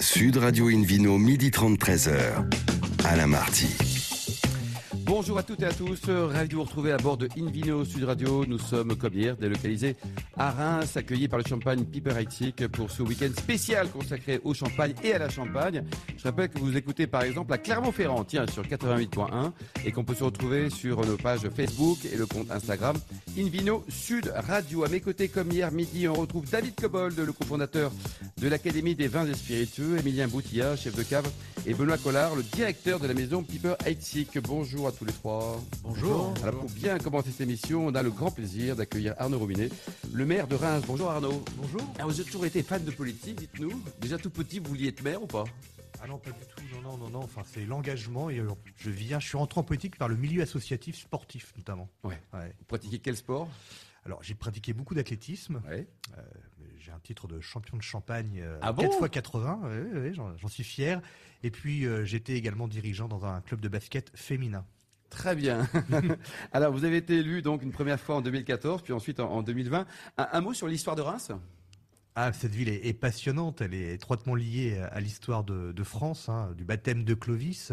Sud Radio Invino, midi 30, 13h. Alain Marty. Bonjour à toutes et à tous, ravi de vous retrouver à bord de Invino Sud Radio. Nous sommes comme hier délocalisés à Reims, accueillis par le champagne Piper Heidsieck pour ce week-end spécial consacré au champagne et à la champagne. Je rappelle que vous écoutez par exemple à Clermont-Ferrand, tiens, sur 88.1 et qu'on peut se retrouver sur nos pages Facebook et le compte Instagram Invino Sud Radio. À mes côtés, comme hier midi, on retrouve David Cobold, le cofondateur de l'Académie des vins et spiritueux, Emilien Boutilla, chef de cave, et Benoît Collard, le directeur de la maison Piper Heidsieck. Bonjour à tous les trois. Bonjour. Alors pour bien commencer cette émission, on a le grand plaisir d'accueillir Arnaud Robinet, le maire de Reims. Bonjour Arnaud. Bonjour. Alors vous avez toujours été fan de politique, dites-nous. Déjà tout petit, vous vouliez être maire ou pas? Ah non, pas du tout. Non, non, non, non. Enfin, c'est l'engagement. Et euh, je viens, je suis rentré en politique par le milieu associatif sportif, notamment. Ouais. Ouais. Vous pratiquez quel sport? Alors, j'ai pratiqué beaucoup d'athlétisme. Ouais. Euh, j'ai un titre de champion de Champagne euh, Ah bon 4 x 80. Ouais, ouais, ouais, j'en, suis fier. Et puis, euh, j'étais également dirigeant dans un club de basket féminin. Très bien. Alors vous avez été élu donc une première fois en 2014, puis ensuite en, en 2020. Un, un mot sur l'histoire de Reims? Ah, cette ville est, est passionnante. Elle est étroitement liée à l'histoire de, de France, hein, du baptême de Clovis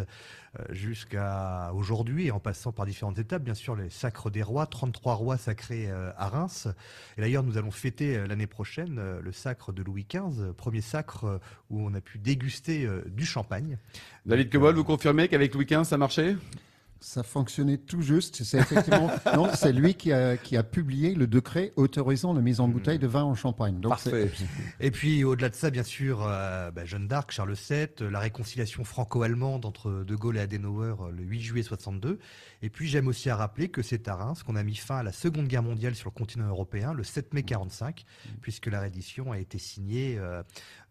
euh, jusqu'à aujourd'hui, en passant par différentes étapes. Bien sûr, les sacres des rois, 33 rois sacrés euh, à Reims. Et d'ailleurs, nous allons fêter euh, l'année prochaine le sacre de Louis XV, premier sacre où on a pu déguster du champagne. David Cobol, vous confirmez qu'avec Louis XV ça marchait? Ça fonctionnait tout juste. C'est effectivement non, c'est lui qui a, qui a publié le décret autorisant la mise en bouteille de vin en Champagne. Donc Parfait. Et puis au-delà de ça, bien sûr, euh, bah, Jeanne d'Arc, Charles VII, euh, la réconciliation franco-allemande entre De Gaulle et Adenauer euh, le 8 juillet 62. Et puis j'aime aussi à rappeler que c'est à Reims qu'on a mis fin à la Seconde Guerre mondiale sur le continent européen le 7 mai 45, puisque la reddition a été signée euh,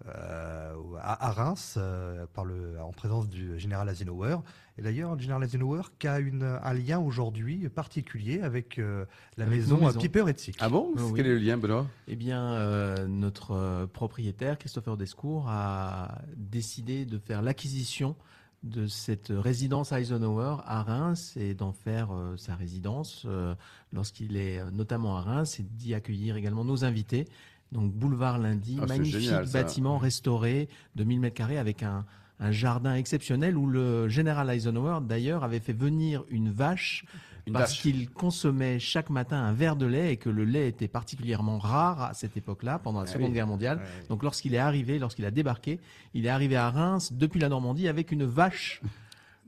euh, à, à Reims euh, par le, en présence du général Adenauer. Et d'ailleurs, le général Adenauer qui a une, un lien aujourd'hui particulier avec euh, la Avec maison maisons. Piper Heidsieck. Ah bon? Oui. Quel est le lien, Benoît? Eh bien, euh, notre propriétaire, Christopher Descours, a décidé de faire l'acquisition de cette résidence Eisenhower à Reims et d'en faire euh, sa résidence euh, lorsqu'il est euh, notamment à Reims et d'y accueillir également nos invités. Donc, boulevard lundi, Ah, magnifique génial, bâtiment restauré de 1000 mètres carrés avec un, un jardin exceptionnel où le général Eisenhower, d'ailleurs, avait fait venir une vache Une parce qu'il consommait chaque matin un verre de lait et que le lait était particulièrement rare à cette époque-là, pendant la Ah Seconde oui. Guerre mondiale. Ouais. Donc lorsqu'il est arrivé, lorsqu'il a débarqué, il est arrivé à Reims depuis la Normandie avec une vache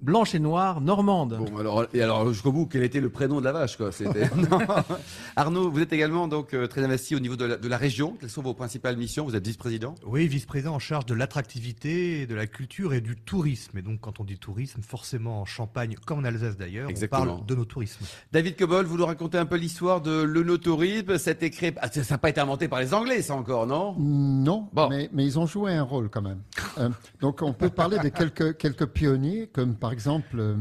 blanche et noire normande. Bon, alors, et alors jusqu'au bout, quel était le prénom de la vache quoi? C'était-. Arnaud, vous êtes également donc euh, très investi au niveau de la, de la région. Quelles sont vos principales missions? Vous êtes vice-président? Oui, vice-président en charge de l'attractivité, de la culture et du tourisme. Et donc, quand on dit tourisme, forcément en Champagne, comme en Alsace d'ailleurs, on Exactement. parle de nos tourismes. David Cobol, vous nous racontez un peu l'histoire de l'onotourisme. Cet écrit, ah, ça n'a pas été inventé par les Anglais, ça encore, non? Non, Bon. mais, mais ils ont joué un rôle quand même. Euh, donc on peut parler de quelques, quelques pionniers, comme par exemple euh,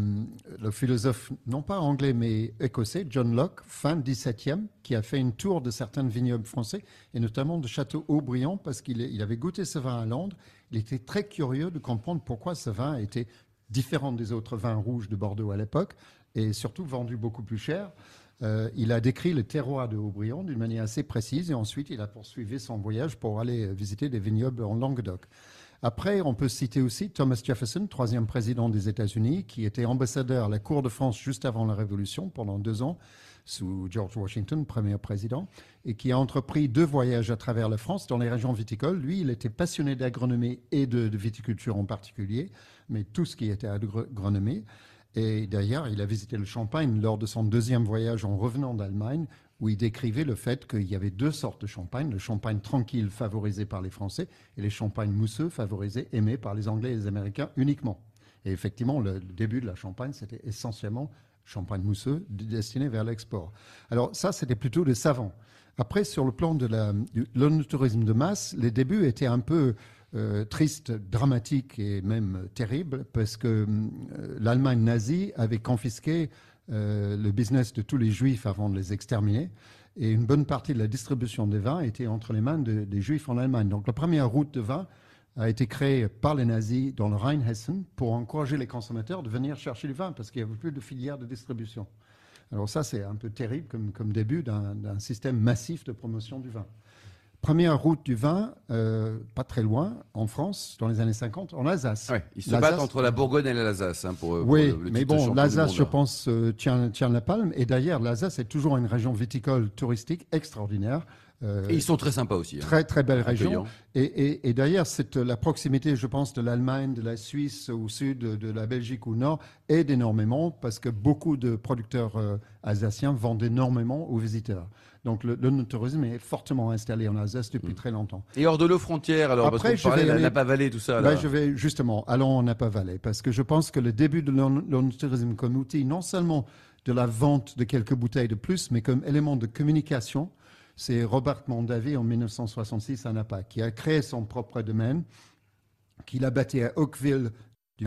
le philosophe, non pas anglais, mais écossais, John Locke, fin 17e, qui a fait une tour de certains vignobles français, et notamment de Château Aubriand, parce qu'il avait goûté ce vin à Londres. Il était très curieux de comprendre pourquoi ce vin était différent des autres vins rouges de Bordeaux à l'époque, et surtout vendu beaucoup plus cher. Euh, il a décrit le terroir de Aubryon d'une manière assez précise et ensuite il a poursuivi son voyage pour aller visiter des vignobles en Languedoc. Après, on peut citer aussi Thomas Jefferson, troisième président des États-Unis, qui était ambassadeur à la Cour de France juste avant la Révolution pendant deux ans, sous George Washington, premier président, et qui a entrepris deux voyages à travers la France dans les régions viticoles. Lui, il était passionné d'agronomie et de, de viticulture en particulier, mais tout ce qui était agronomie. Et d'ailleurs, il a visité le Champagne lors de son deuxième voyage en revenant d'Allemagne, où il décrivait le fait qu'il y avait deux sortes de champagne, le champagne tranquille favorisé par les Français et les champagnes mousseux favorisés, aimés par les Anglais et les Américains uniquement. Et effectivement, le, début de la champagne, c'était essentiellement champagne mousseux destiné vers l'export. Alors ça, c'était plutôt des savants. Après, sur le plan de l'onotourisme de masse, les débuts étaient un peu euh, tristes, dramatiques et même terribles, parce que euh, l'Allemagne nazie avait confisqué euh, le business de tous les juifs avant de les exterminer. Et une bonne partie de la distribution des vins était entre les mains de- des juifs en Allemagne. Donc la première route de vin a été créée par les nazis dans le Rheinhessen pour encourager les consommateurs de venir chercher du vin parce qu'il n'y avait plus de filière de distribution. Alors ça, c'est un peu terrible comme, comme début d'un système massif de promotion du vin. Première route du vin, euh, pas très loin, en France, dans les années 50, en Alsace. Ouais, ils se battent entre la Bourgogne et l'Alsace hein, pour, Oui, le mais bon, l'Alsace, je pense, euh, tient, tient la palme. Et d'ailleurs, l'Alsace est toujours une région viticole touristique extraordinaire. Euh, Et ils sont très sympas aussi. hein. Très, très belle région. Et, et- et d'ailleurs, c'est la proximité, je pense, de l'Allemagne, de la Suisse au sud, de, de la Belgique au nord, aide énormément parce que beaucoup de producteurs euh, alsaciens vendent énormément aux visiteurs. Donc, le, le est fortement installé en Alsace depuis Mm. très longtemps. Et hors de nos frontières, alors, Après, parce je parlait vais de la Napa Valley, tout ça. Là. Ben, je vais justement, allons en Napa Valley, parce que je pense que le début de l'onotourisme comme outil, non seulement de la vente de quelques bouteilles de plus, mais comme élément de communication, c'est Robert Mondavi en 1966 à Napa, qui a créé son propre domaine, qu'il a bâti à Oakville,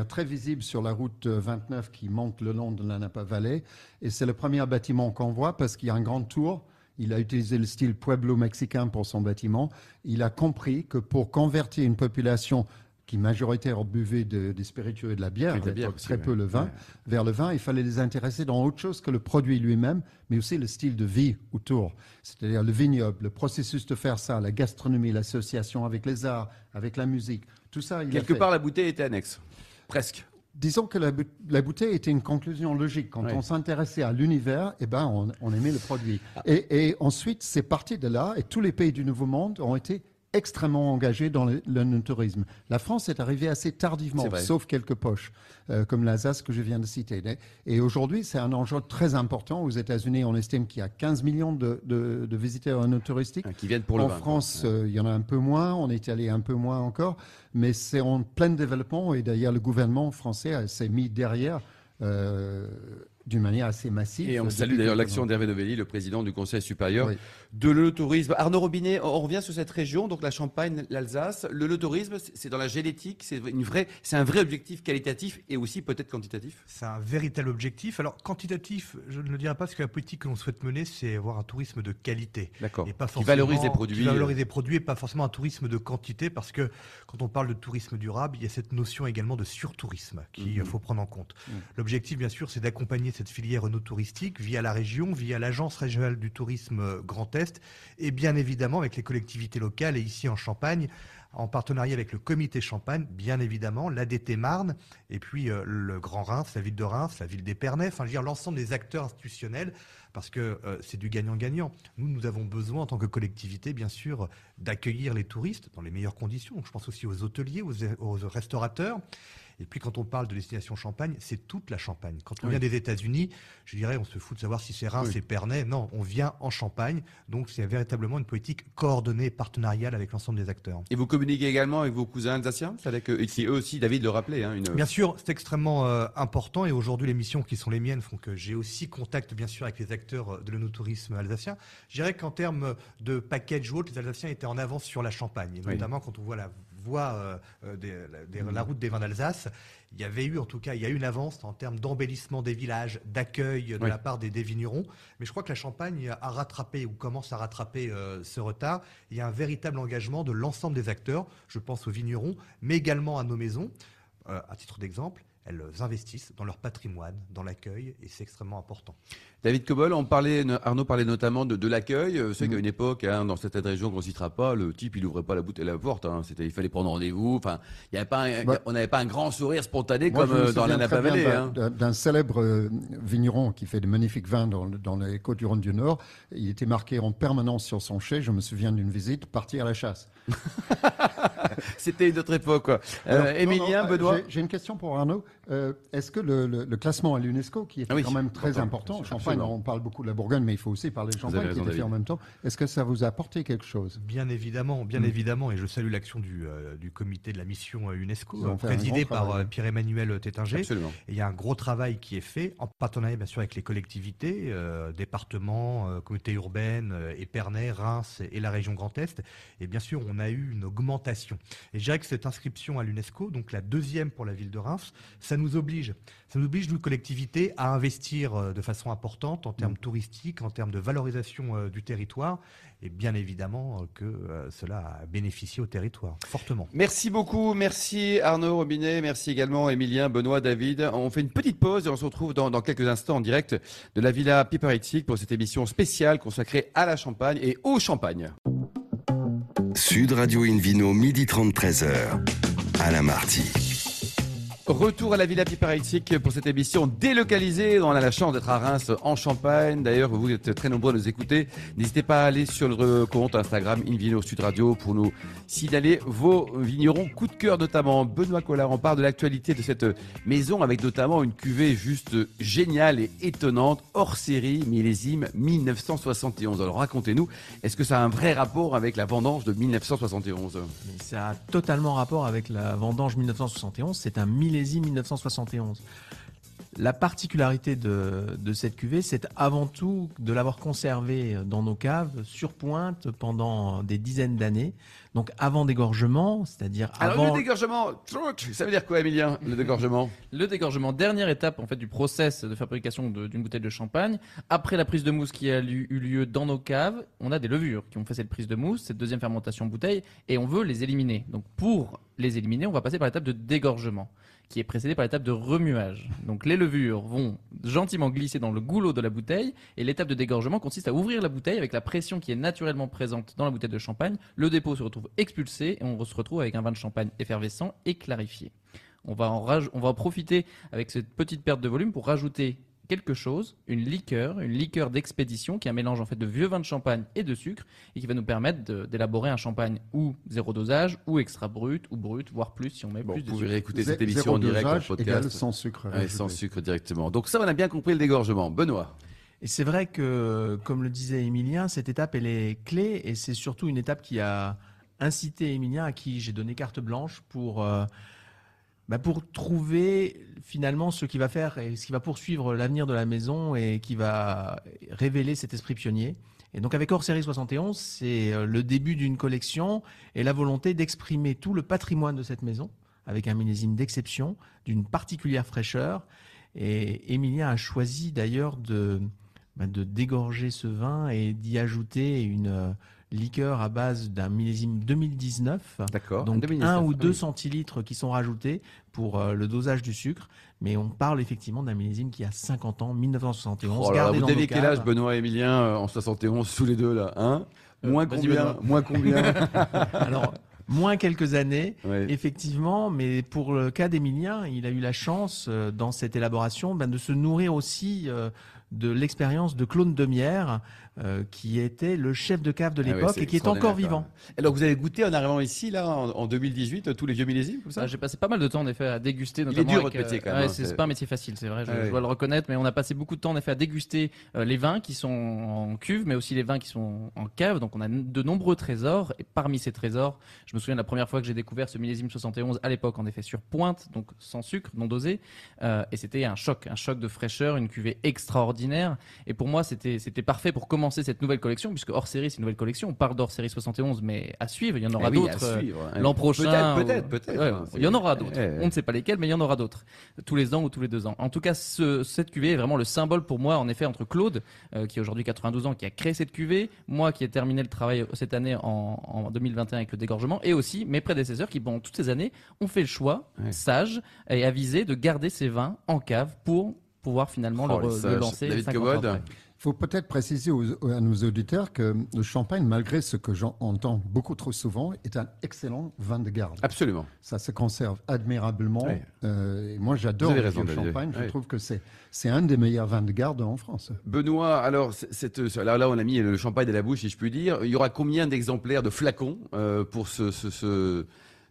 très visible sur la route euh, 29 qui monte le long de la Napa Valley. Et c'est le premier bâtiment qu'on voit parce qu'il y a un grand tour. Il a utilisé le style pueblo mexicain pour son bâtiment. Il a compris que pour convertir une population qui majoritaire buvait de- des spiritueux et de la bière, de la à bière l'époque, aussi, très ouais. peu le vin, Ouais. vers le vin, il fallait les intéresser dans autre chose que le produit lui-même, mais aussi le style de vie autour. C'est-à-dire le vignoble, le processus de faire ça, la gastronomie, l'association avec les arts, avec la musique, tout ça. Il a Quelque fait. part, la bouteille était annexe. Presque. Disons que la, bou- la bouteille était une conclusion logique. Quand on s'intéressait à l'univers, eh ben, on, on aimait le produit. Ah. Et, et ensuite, c'est parti de là, et tous les pays du Nouveau Monde ont été extrêmement engagés dans le, le tourisme. La France est arrivée assez tardivement, sauf quelques poches, euh, comme l'Alsace que je viens de citer. Et aujourd'hui, c'est un enjeu très important. Aux États-Unis, on estime qu'il y a 15 millions de, de- de visiteurs touristiques. hein, Qui viennent pour le en vin. France, Ouais. euh, il y en a un peu moins, en Italie un peu moins encore, mais c'est en plein développement et d'ailleurs le gouvernement français s'est mis derrière euh, d'une manière assez massive. Et on salue d'ailleurs l'action d'Hervé Novelli, le président du Conseil supérieur Oui. De l'œnotourisme. Arnaud Robinet, on revient sur cette région, donc la Champagne, l'Alsace. L'œnotourisme, c'est- c'est dans la génétique, c'est une vraie, c'est un vrai objectif qualitatif et aussi peut-être quantitatif. C'est un véritable objectif. Alors, quantitatif, je ne le dirais pas, parce que la politique que l'on souhaite mener, c'est avoir un tourisme de qualité. D'accord. Et pas Qui forcément- valorise les produits. Qui valorise les produits et pas forcément un tourisme de quantité, parce que quand on parle de tourisme durable, il y a cette notion également de surtourisme qu'il Mhm. faut prendre en compte. Mhm. L'objectif, bien sûr, c'est d'accompagner cette filière touristique via la région, via l'Agence régionale du tourisme euh, Grand Est, et bien évidemment avec les collectivités locales et ici en Champagne, en partenariat avec le comité Champagne, bien évidemment, l'ADT Marne, et puis euh, le Grand Reims, la ville de Reims, la ville d'Épernay, enfin, je veux dire, l'ensemble des acteurs institutionnels, parce que euh, c'est du gagnant-gagnant. Nous, nous avons besoin, en tant que collectivité, bien sûr, d'accueillir les touristes dans les meilleures conditions. Je pense aussi aux hôteliers, aux restaurateurs. Et puis, quand on parle de destination Champagne, c'est toute la Champagne. Quand on Oui. vient des États-Unis, je dirais, on se fout de savoir si c'est Reims, Oui. c'est Pernay. Non, on vient en Champagne. Donc, c'est véritablement une politique coordonnée, partenariale avec l'ensemble des acteurs. Et vous communiquez également avec vos cousins alsaciens C'est avec eux, et qui eux aussi, David le rappelait, hein, une... Bien sûr, c'est extrêmement euh, important et aujourd'hui les missions qui sont les miennes font que j'ai aussi contact bien sûr avec les acteurs euh, de l'onotourisme alsacien. Je dirais qu'en termes de package ou autre, les Alsaciens étaient en avance sur la Champagne, et Oui. notamment quand on voit la voie, euh, euh, des- la, des- la route des vins d'Alsace. Il y avait eu en tout cas, il y a eu une avance en termes d'embellissement des villages, d'accueil de Oui. la part des, des vignerons. Mais je crois que la Champagne a rattrapé ou commence à rattraper euh, ce retard. Il y a un véritable engagement de l'ensemble des acteurs. Je pense aux vignerons, mais également à nos maisons. Euh, à titre d'exemple, elles investissent dans leur patrimoine, dans l'accueil, et c'est extrêmement important. David Cobol, on parlait, Arnaud parlait notamment de, de l'accueil. Euh, C'est Mhm. qu'à une époque, hein, dans certaines régions qu'on ne citera pas, le type, il n'ouvrait pas la bouteille la porte. Hein. C'était, il fallait prendre rendez-vous. Enfin, il y avait pas un- on n'avait pas un grand sourire spontané Moi, comme euh, dans la Napa Valley. d'un- hein. d'un- D'un célèbre euh, vigneron qui fait de magnifiques vins dans, le- dans les Côtes-du-Rhône du Nord. Il était marqué en permanence sur son chai, je me souviens d'une visite, partir à la chasse. C'était une autre époque. Quoi. Euh, Alors, non, Émilien, non, Benoît j'ai- J'ai une question pour Arnaud. Euh, Est-ce que le, le- le classement à l'UNESCO, qui est Ah oui, quand même très important, important, Champagne, on parle beaucoup de la Bourgogne, mais il faut aussi parler de Champagne qui est fait en même temps, est-ce que ça vous a apporté quelque chose? Bien évidemment, bien Mm. évidemment, et je salue l'action du, euh, du comité de la mission euh, UNESCO, présidé par euh, Pierre-Emmanuel Tétinger. Absolument. Et il y a un gros travail qui est fait en partenariat bien sûr avec les collectivités, euh, départements, euh, communautés urbaines, euh, Épernay, Reims et, et la région Grand Est. Et bien sûr, on a eu une augmentation. Et je dirais que cette inscription à l'UNESCO, donc la deuxième pour la ville de Reims, ça nous oblige, ça nous oblige nous collectivités à investir euh, de façon importante en termes touristiques, en termes de valorisation euh, du territoire, et bien évidemment euh, que euh, cela a bénéficié au territoire fortement. Merci beaucoup, merci Arnaud Robinet, merci également Émilien, Benoît, David. On fait une petite pause et on se retrouve dans, dans quelques instants en direct de la Villa Piper pour cette émission spéciale consacrée à la Champagne et au Champagne. Sud Radio Invino, midi 30, 13h. Alain Marty. Retour à la Villa Piparetic pour cette émission délocalisée. On a la chance d'être à Reims en Champagne. D'ailleurs, vous êtes très nombreux à nous écouter. N'hésitez pas à aller sur le compte Instagram Invino Sud Radio pour nous signaler vos vignerons coup de cœur notamment. Benoît Collard, on parle de l'actualité de cette maison avec notamment une cuvée juste géniale et étonnante, hors série, millésime 1971. Alors racontez-nous, est-ce que ça a un vrai rapport avec la vendange de 1971 Mais ça a totalement rapport avec la vendange 1971. C'est un millésime 1971. La particularité de, de cette cuvée, c'est avant tout de l'avoir conservée dans nos caves sur pointe pendant des dizaines d'années. Donc avant dégorgement, c'est-à-dire Alors avant le dégorgement, ça veut dire quoi Emilien, le dégorgement? Le dégorgement, dernière étape en fait du process de fabrication d'une bouteille de champagne. Après la prise de mousse qui a lu- eu lieu dans nos caves, on a des levures qui ont fait cette prise de mousse, cette deuxième fermentation bouteille, et on veut les éliminer. Donc pour les éliminer, on va passer par l'étape de dégorgement, qui est précédée par l'étape de remuage. Donc les levures vont gentiment glisser dans le goulot de la bouteille, et l'étape de dégorgement consiste à ouvrir la bouteille avec la pression qui est naturellement présente dans la bouteille de champagne. Le dépôt se retrouve expulsé, et on se retrouve avec un vin de champagne effervescent et clarifié. On va, on va en profiter avec cette petite perte de volume pour rajouter quelque chose, une liqueur, une liqueur d'expédition qui est un mélange en fait de vieux vin de champagne et de sucre et qui va nous permettre d'élaborer un champagne ou zéro dosage ou extra brut ou brut voire plus si on met Bon, plus vous de pouvez sucre. réécouter cette émission zéro en direct en podcast. sans sucre. Ouais, sans sucre directement. Donc ça, on a bien compris le dégorgement. Benoît. Et c'est vrai que, comme le disait Emilien, cette étape, elle est clé et c'est surtout une étape qui a incité Emilien, à qui j'ai donné carte blanche pour, euh, bah, pour trouver finalement ce qui va faire et ce qui va poursuivre l'avenir de la maison et qui va révéler cet esprit pionnier. Et donc avec Hors Série 71, c'est euh, le début d'une collection et la volonté d'exprimer tout le patrimoine de cette maison avec un millésime d'exception, d'une particulière fraîcheur. Et Emilien a choisi d'ailleurs de, bah, de dégorger ce vin et d'y ajouter une euh, liqueur à base d'un millésime 2019. D'accord. Donc 2019, un ou oui. deux centilitres qui sont rajoutés pour euh, le dosage du sucre, mais on parle effectivement d'un millésime qui a 50 ans, 1971. Oh là là, vous avez quel âge, Benoît et Emilien, euh, en 71, sous les deux là hein? Euh, Moins combien. Moins combien? Alors moins quelques années. Ouais. Effectivement, mais pour le cas d'Emilien, il a eu la chance euh, dans cette élaboration ben, de se nourrir aussi euh, de l'expérience de Claude Demière, euh, qui était le chef de cave de Ah ouais, l'époque et qui est encore vivant. Alors vous avez goûté en arrivant ici, là, en, en 2018, tous les vieux millésimes comme ça Ah, J'ai passé pas mal de temps en effet à déguster. est Notamment dur, avec, votre métier, euh, quand même, ouais, hein, c'est pas un métier facile, c'est vrai, je, Ah je dois le reconnaître, mais on a passé beaucoup de temps en effet à déguster euh, les vins qui sont en cuve, mais aussi les vins qui sont en cave. Donc on a de nombreux trésors, et parmi ces trésors, je me souviens de la première fois que j'ai découvert ce millésime 71 à l'époque, en effet sur pointe, donc sans sucre, non dosé, euh, et c'était un choc, un choc de fraîcheur, une cuvée extraordinaire. Et pour moi, c'était c'était parfait pour commencer cette nouvelle collection, puisque hors série, c'est une nouvelle collection. On parle d'hors série 71, mais à suivre, il y en aura Eh oui, d'autres. euh. L'an prochain, Peut-être, peut-être, peut-être. Ouais, hein, il y en aura d'autres. Eh, eh. On ne sait pas lesquels, mais il y en aura d'autres. Tous les ans ou tous les deux ans. En tout cas, ce- cette cuvée est vraiment le symbole pour moi, en effet, entre Claude, euh, qui a aujourd'hui 92 ans, qui a créé cette cuvée, moi qui ai terminé le travail cette année en, en 2021 avec le dégorgement, et aussi mes prédécesseurs qui, pendant toutes ces années, ont fait le choix, sage et avisé, de garder ces vins en cave pour pouvoir finalement Oh, le, le lancer. David 50 ans Cobod après. Il faut peut-être préciser aux- à nos auditeurs que le champagne, malgré ce que j'entends beaucoup trop souvent, est un excellent vin de garde. Absolument. Ça se conserve admirablement. Euh, et moi, j'adore le champagne. Je trouve que c'est c'est un des meilleurs vins de garde en France. Benoît, alors, cette, là, là, on a mis le champagne à la bouche, si je puis dire. Il y aura combien d'exemplaires de flacons euh, pour ce, ce- ce-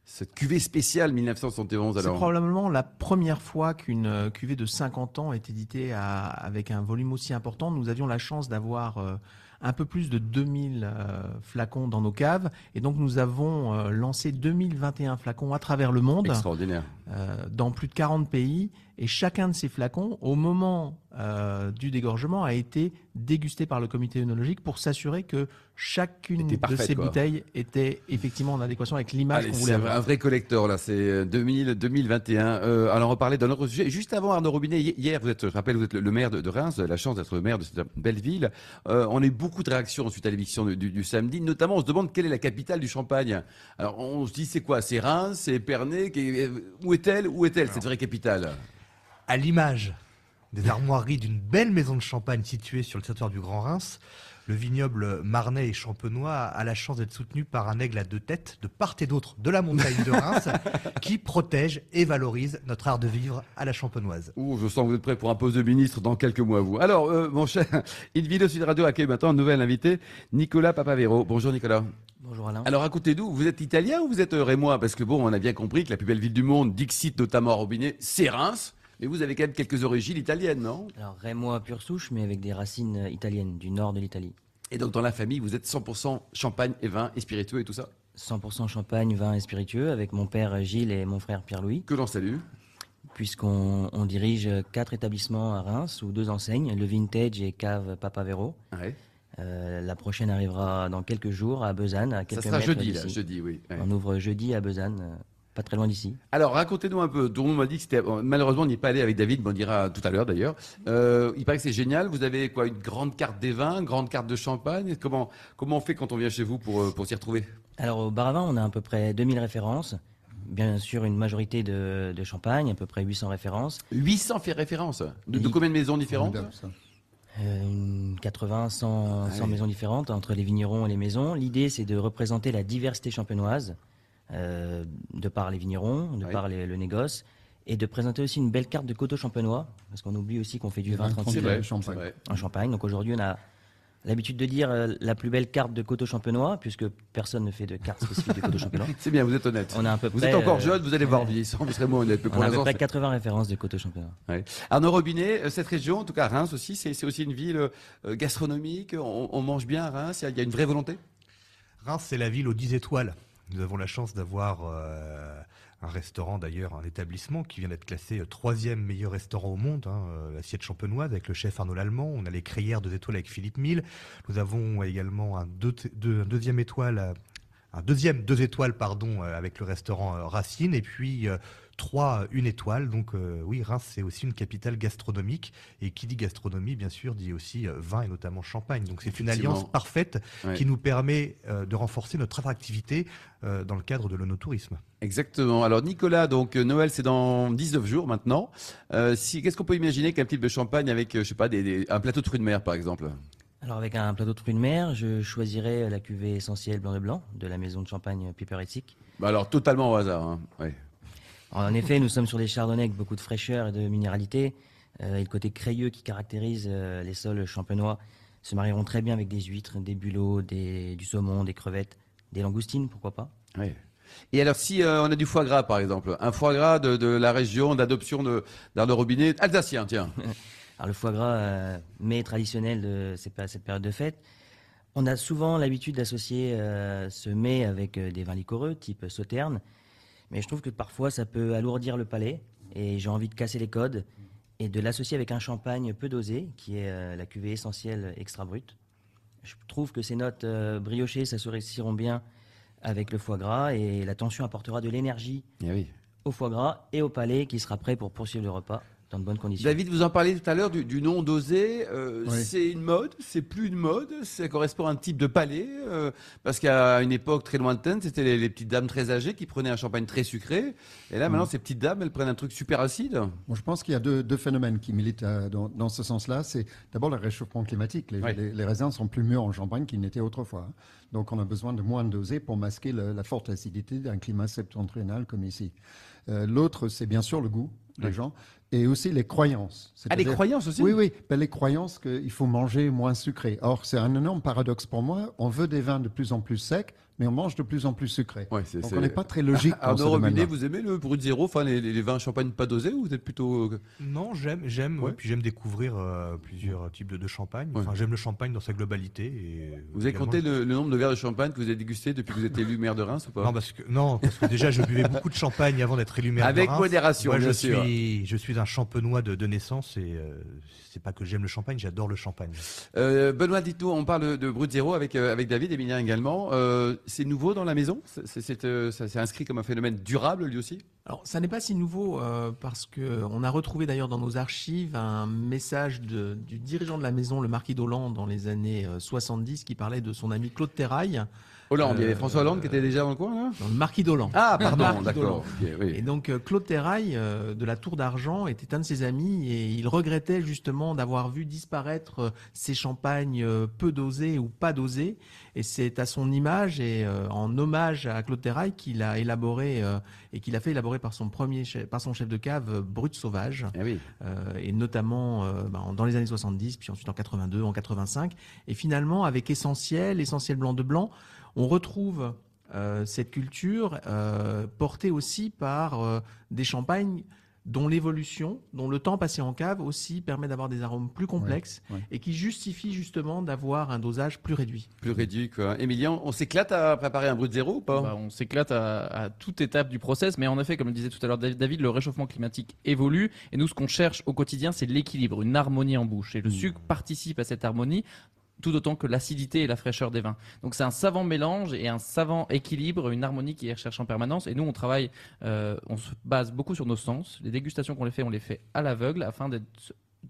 cette cuvée spéciale 1971 C'est alors probablement la première fois qu'une euh, cuvée de 50 ans est éditée à- avec un volume aussi important. Nous avions la chance d'avoir euh, un peu plus de 2000 euh, flacons dans nos caves. Et donc nous avons euh, lancé 2021 flacons à travers le monde, Extraordinaire. euh, dans plus de 40 pays. Et chacun de ces flacons, au moment euh, du dégorgement, a été dégusté par le comité œnologique pour s'assurer que chacune de ces quoi. bouteilles était effectivement en adéquation avec l'image qu'on c'est voulait un, avoir. un vrai collector là, c'est euh, 2000, 2021. Euh, alors on parlait d'un autre sujet. Juste avant Arnaud Robinet, hi- hier, vous êtes, je rappelle, vous êtes le, le maire de, de Reims, la chance d'être le maire de cette belle ville. Euh, on a eu beaucoup de réactions suite à l'éviction du, du- du samedi. Notamment, on se demande quelle est la capitale du Champagne. Alors on se dit c'est quoi? C'est Reims, c'est Épernay. qu'est- Où est-elle? Où est-elle cette vraie capitale? À l'image des armoiries d'une belle maison de champagne située sur le territoire du Grand Reims. Le vignoble marnais et champenois a la chance d'être soutenu par un aigle à deux têtes de part et d'autre de la montagne de Reims qui protège et valorise notre art de vivre à la champenoise. Ouh, je sens que vous êtes prêt pour un poste de ministre dans quelques mois, vous. Alors, euh, mon cher, Invino Sud Radio accueille maintenant un nouvel invité, Nicolas Papavero. Bonjour Nicolas. Bonjour Alain. Alors racontez-nous, vous êtes italien ou vous êtes euh, rémois? Parce que bon, on a bien compris que la plus belle ville du monde, Dixit notamment à Robinet, c'est Reims. Mais vous avez quand même quelques origines italiennes, non? Alors rémois pure souche, mais avec des racines italiennes, du nord de l'Italie. Et donc dans la famille, vous êtes 100% champagne et vin et spiritueux et tout ça? 100% champagne, vin et spiritueux, avec mon père Gilles et mon frère Pierre-Louis, Que l'on salue. puisqu'on on dirige quatre établissements à Reims, ou deux enseignes, le Vintage et Cave Papavero. Ouais. Euh, la prochaine arrivera dans quelques jours à Besanne, à Ça quelques sera mètres jeudi, là, jeudi, oui. Ouais. On ouvre jeudi à Besanne, euh, pas très loin d'ici. Alors racontez-nous un peu. Tout le monde m'a dit que c'était. bon, Malheureusement, on n'y est pas allé avec David, mais on dira tout à l'heure d'ailleurs. Euh, il paraît que c'est génial. Vous avez quoi Une grande carte des vins, une grande carte de champagne? Comment comment on fait quand on vient chez vous pour euh, pour s'y retrouver? Alors au bar à vin, on a à peu près 2000 références. Bien sûr, une majorité de, de champagne, à peu près 800 références. 800 fait référence. De, de combien de maisons différentes? Euh, une 80, 100, 100 ouais. maisons différentes entre les vignerons et les maisons. L'idée, c'est de représenter la diversité champenoise, euh, de par les vignerons, de par les- le négoce, et de présenter aussi une belle carte de coteaux champenois, parce qu'on oublie aussi qu'on fait du vin vin 36 C'est tranquille. vrai, champagne. c'est vrai. en Champagne. Donc aujourd'hui, on a l'habitude de dire euh, la plus belle carte de coteaux champenois, puisque personne ne fait de carte spécifique de coteaux champenois. C'est bien, vous êtes honnête. On a à peu Vous près, êtes encore euh, jeune, vous allez voir vieillissant, vous serez moins honnête. Mais On pour a à peu près c'est- 80 références de coteaux champenois. Ouais. Arnaud Robinet, euh, cette région, en tout cas Reims aussi, c'est aussi une ville euh, gastronomique. On, on mange bien à Reims. Il y a- il y a une vraie volonté? Reims, c'est la ville aux 10 étoiles. Nous avons la chance d'avoir euh, un restaurant, d'ailleurs, un établissement qui vient d'être classé euh, troisième meilleur restaurant au monde, hein, euh, l'assiette champenoise avec le chef Arnaud Lallemand. On a les Crayères deux étoiles avec Philippe Mille. Nous avons également un, un deuxième étoile, un deuxième deux étoiles, pardon, avec le restaurant Racine, et puis euh, trois euh, une étoile. Donc euh, oui, Reims, c'est aussi une capitale gastronomique. Et qui dit gastronomie, bien sûr, dit aussi euh, vin et notamment champagne. Donc c'est une alliance parfaite Ouais. qui nous permet euh, de renforcer notre attractivité euh, dans le cadre de l'onotourisme. Exactement. Alors Nicolas, donc Noël, c'est dans 19 jours maintenant. Euh, si, Qu'est-ce qu'on peut imaginer qu'un type de champagne avec, je sais pas, des, des- un plateau de fruits de mer, par exemple? Alors avec un plateau de fruits de mer, je choisirais la cuvée essentielle blanc de blanc de la maison de champagne Piper Etzik. Bah Alors totalement au hasard. hein. Ouais. En effet, nous sommes sur des chardonnays avec beaucoup de fraîcheur et de minéralité. Euh, et le côté crayeux qui caractérise euh, les sols champenois se marieront très bien avec des huîtres, des bulots, des, du saumon, des crevettes, des langoustines, pourquoi pas. Ouais. Et alors, si euh, on a du foie gras, par exemple, un foie gras de, de la région d'adoption de- d'Arnaud Robinet, alsacien, tiens. Alors le foie gras, mets traditionnel de cette période de fête. On a souvent l'habitude d'associer ce mets avec des vins liquoreux, type sauterne. Mais je trouve que parfois ça peut alourdir le palais. Et j'ai envie de casser les codes et de l'associer avec un champagne peu dosé, qui est euh, la cuvée essentielle extra brute. Je trouve que ces notes euh, briochées s'associeront bien avec le foie gras et la tension apportera de l'énergie Eh oui. au foie gras et au palais qui sera prêt pour poursuivre le repas dans de bonnes conditions. David, vous en parliez tout à l'heure du, du non dosé. euh, Oui. C'est une mode, c'est plus une mode, ça correspond à un type de palais. euh, parce qu'à une époque très lointaine, c'était les, les petites dames très âgées qui prenaient un champagne très sucré. Et là, maintenant, ces petites dames, elles prennent un truc super acide. Bon, je pense qu'il y a deux, deux phénomènes qui militent euh, dans, dans ce sens-là. C'est d'abord le réchauffement climatique. Les, Ouais. les- les raisins sont plus mûrs en Champagne qu'ils n'étaient autrefois. hein. Donc on a besoin de moins de dosés pour masquer le- la forte acidité d'un climat septentrional comme ici. Euh, L'autre, c'est bien sûr le goût des gens et aussi les croyances. Ah, les croyances aussi Oui, oui, ben, les croyances qu'il faut manger moins sucré. Or, c'est un énorme paradoxe pour moi. On veut des vins de plus en plus secs, mais on mange de plus en plus sucré. Ouais, Donc on n'est pas très logique dans ce Arnaud vous aimez le brut zéro, enfin les, les- les vins champagne pas dosés ou vous êtes plutôt. euh, Non, j'aime, j'aime, Ouais. ouais, puis j'aime découvrir euh, plusieurs types de, de champagne. Ouais. Enfin, j'aime le champagne dans sa globalité. Et, Vous avez compté le, le nombre de verres de champagne que vous avez dégusté depuis que vous êtes élu maire de Reims ou pas? Non, parce que non, parce que déjà je buvais beaucoup de champagne avant d'être élu maire de Avec Reims. modération, Moi, bien je sûr. suis, je suis un champenois de, de naissance et euh, c'est pas que j'aime le champagne, j'adore le champagne. Euh, Benoît, dites-nous, on parle de brut zéro avec, euh, avec David Emilien également. Euh, c'est nouveau dans la maison? C'est- c'est, c'est, euh, ça s'est inscrit comme un phénomène durable lui aussi? Alors, ça n'est pas si nouveau euh, parce que on a retrouvé d'ailleurs dans nos archives un message de- du dirigeant de la maison, le marquis d'Hollande, dans les années euh, 70, qui parlait de son ami Claude Terrail, Hollande, il y avait Euh, François Hollande qui était déjà dans le coin là dans le marquis d'Hollande. Ah, pardon, d'accord. oui. Et donc euh, Claude Terrail euh, de la Tour d'Argent était un de ses amis et il regrettait justement d'avoir vu disparaître ces champagnes peu dosés ou pas dosés. Et c'est à son image et en hommage à Claude Terrail qu'il a élaboré et qu'il a fait élaborer par son premier chef, par son chef de cave Brut Sauvage oui. euh, et notamment bah, dans les années 70, puis ensuite en 82, en 85. Et finalement, avec Essentiel, Essentiel Blanc de Blanc, on retrouve euh, cette culture euh, portée aussi par euh, des champagnes dont l'évolution, dont le temps passé en cave aussi permet d'avoir des arômes plus complexes Ouais, ouais. et qui justifient justement d'avoir un dosage plus réduit. Plus réduit quoi. Emilien, on s'éclate à préparer un brut zéro ou pas? Bah, on s'éclate à, à toute étape du process, mais en effet, comme le disait tout à l'heure David, le réchauffement climatique évolue et nous, ce qu'on cherche au quotidien, c'est l'équilibre, une harmonie en bouche. Et le sucre participe à cette harmonie tout autant que l'acidité et la fraîcheur des vins. Donc c'est un savant mélange et un savant équilibre, une harmonie qui est recherchée en permanence. Et nous, on travaille, euh, on se base beaucoup sur nos sens. Les dégustations qu'on les fait, on les fait à l'aveugle afin de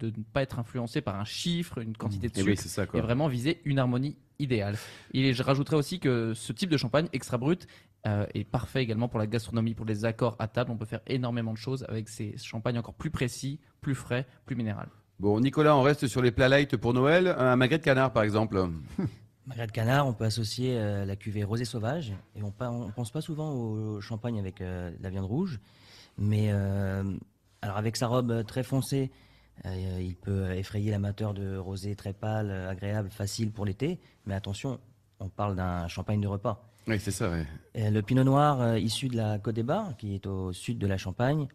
ne pas être influencé par un chiffre, une quantité de Eh sucre oui, c'est ça et vraiment viser une harmonie idéale. Et je rajouterais aussi que ce type de champagne extra brut euh, est parfait également pour la gastronomie, pour les accords à table. On peut faire énormément de choses avec ces champagnes encore plus précis, plus frais, plus minéral. Bon, Nicolas, on reste sur les plats light pour Noël. Un magret de canard, par exemple. Magret de canard, on peut associer euh, la cuvée rosée sauvage. Et on, on pense pas souvent au champagne avec euh, la viande rouge. Mais euh, alors avec sa robe très foncée, il peut effrayer l'amateur de rosé très pâle, agréable, facile pour l'été. Mais attention, on parle d'un champagne de repas. Oui, c'est ça. Et le pinot noir issu de la Côte des Bars, qui est au sud de la Champagne,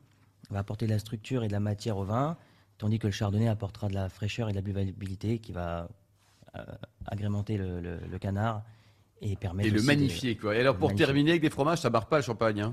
va apporter de la structure et de la matière au vin, tandis que le chardonnay apportera de la fraîcheur et de la buvabilité qui va euh, agrémenter le, le- le canard et permettre Et le de- magnifier, quoi. Et alors, pour magnifier. terminer avec des fromages, ça barre pas le champagne. Hein?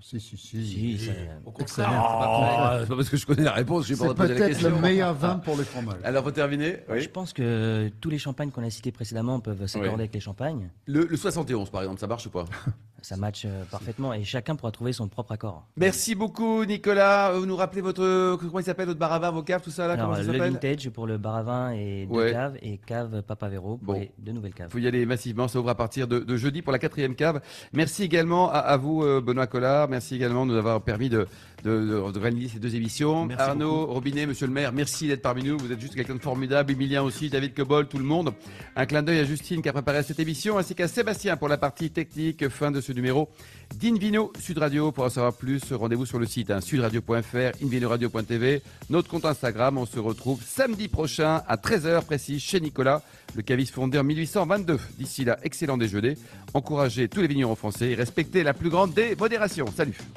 Si, si, si. Si, ça- Au contraire, c'est pas, c'est pas parce que je connais la réponse, je la peut-être question. le meilleur vin pour les fromages. Alors, pour terminer, oui. Je pense que tous les champagnes qu'on a cités précédemment peuvent s'accorder Oui. avec les champagnes. Le, le 71, par exemple, ça marche ou pas? Ça match euh, parfaitement et chacun pourra trouver son propre accord. Merci beaucoup, Nicolas. Vous nous rappelez votre. Comment il s'appelle, votre bar à vin, vos caves, tout ça là Alors, Comment ça le vintage pour le bar à vin et deux Ouais. caves et cave Papavero pour Bon. les deux nouvelles caves. Il faut y aller massivement, ça ouvre à partir de, de jeudi pour la quatrième cave. Merci également à, à vous, euh, Benoît Collard. Merci également de nous avoir permis de, de, de- de réaliser ces deux émissions. Merci Arnaud Robinet, monsieur le maire, merci d'être parmi nous. Vous êtes juste quelqu'un de formidable. Emilien aussi, David Cobol, tout le monde. Un clin d'œil à Justine qui a préparé cette émission, ainsi qu'à Sébastien pour la partie technique. Fin de ce numéro d'Invino Sud Radio. Pour en savoir plus, rendez-vous sur le site hein, sudradio.fr, invinoradio.tv, notre compte Instagram. On se retrouve samedi prochain à 13h précis chez Nicolas, le caviste fondé en 1822. D'ici là, excellent déjeuner. Encouragez tous les vignerons français et respectez la plus grande des modérations. Salut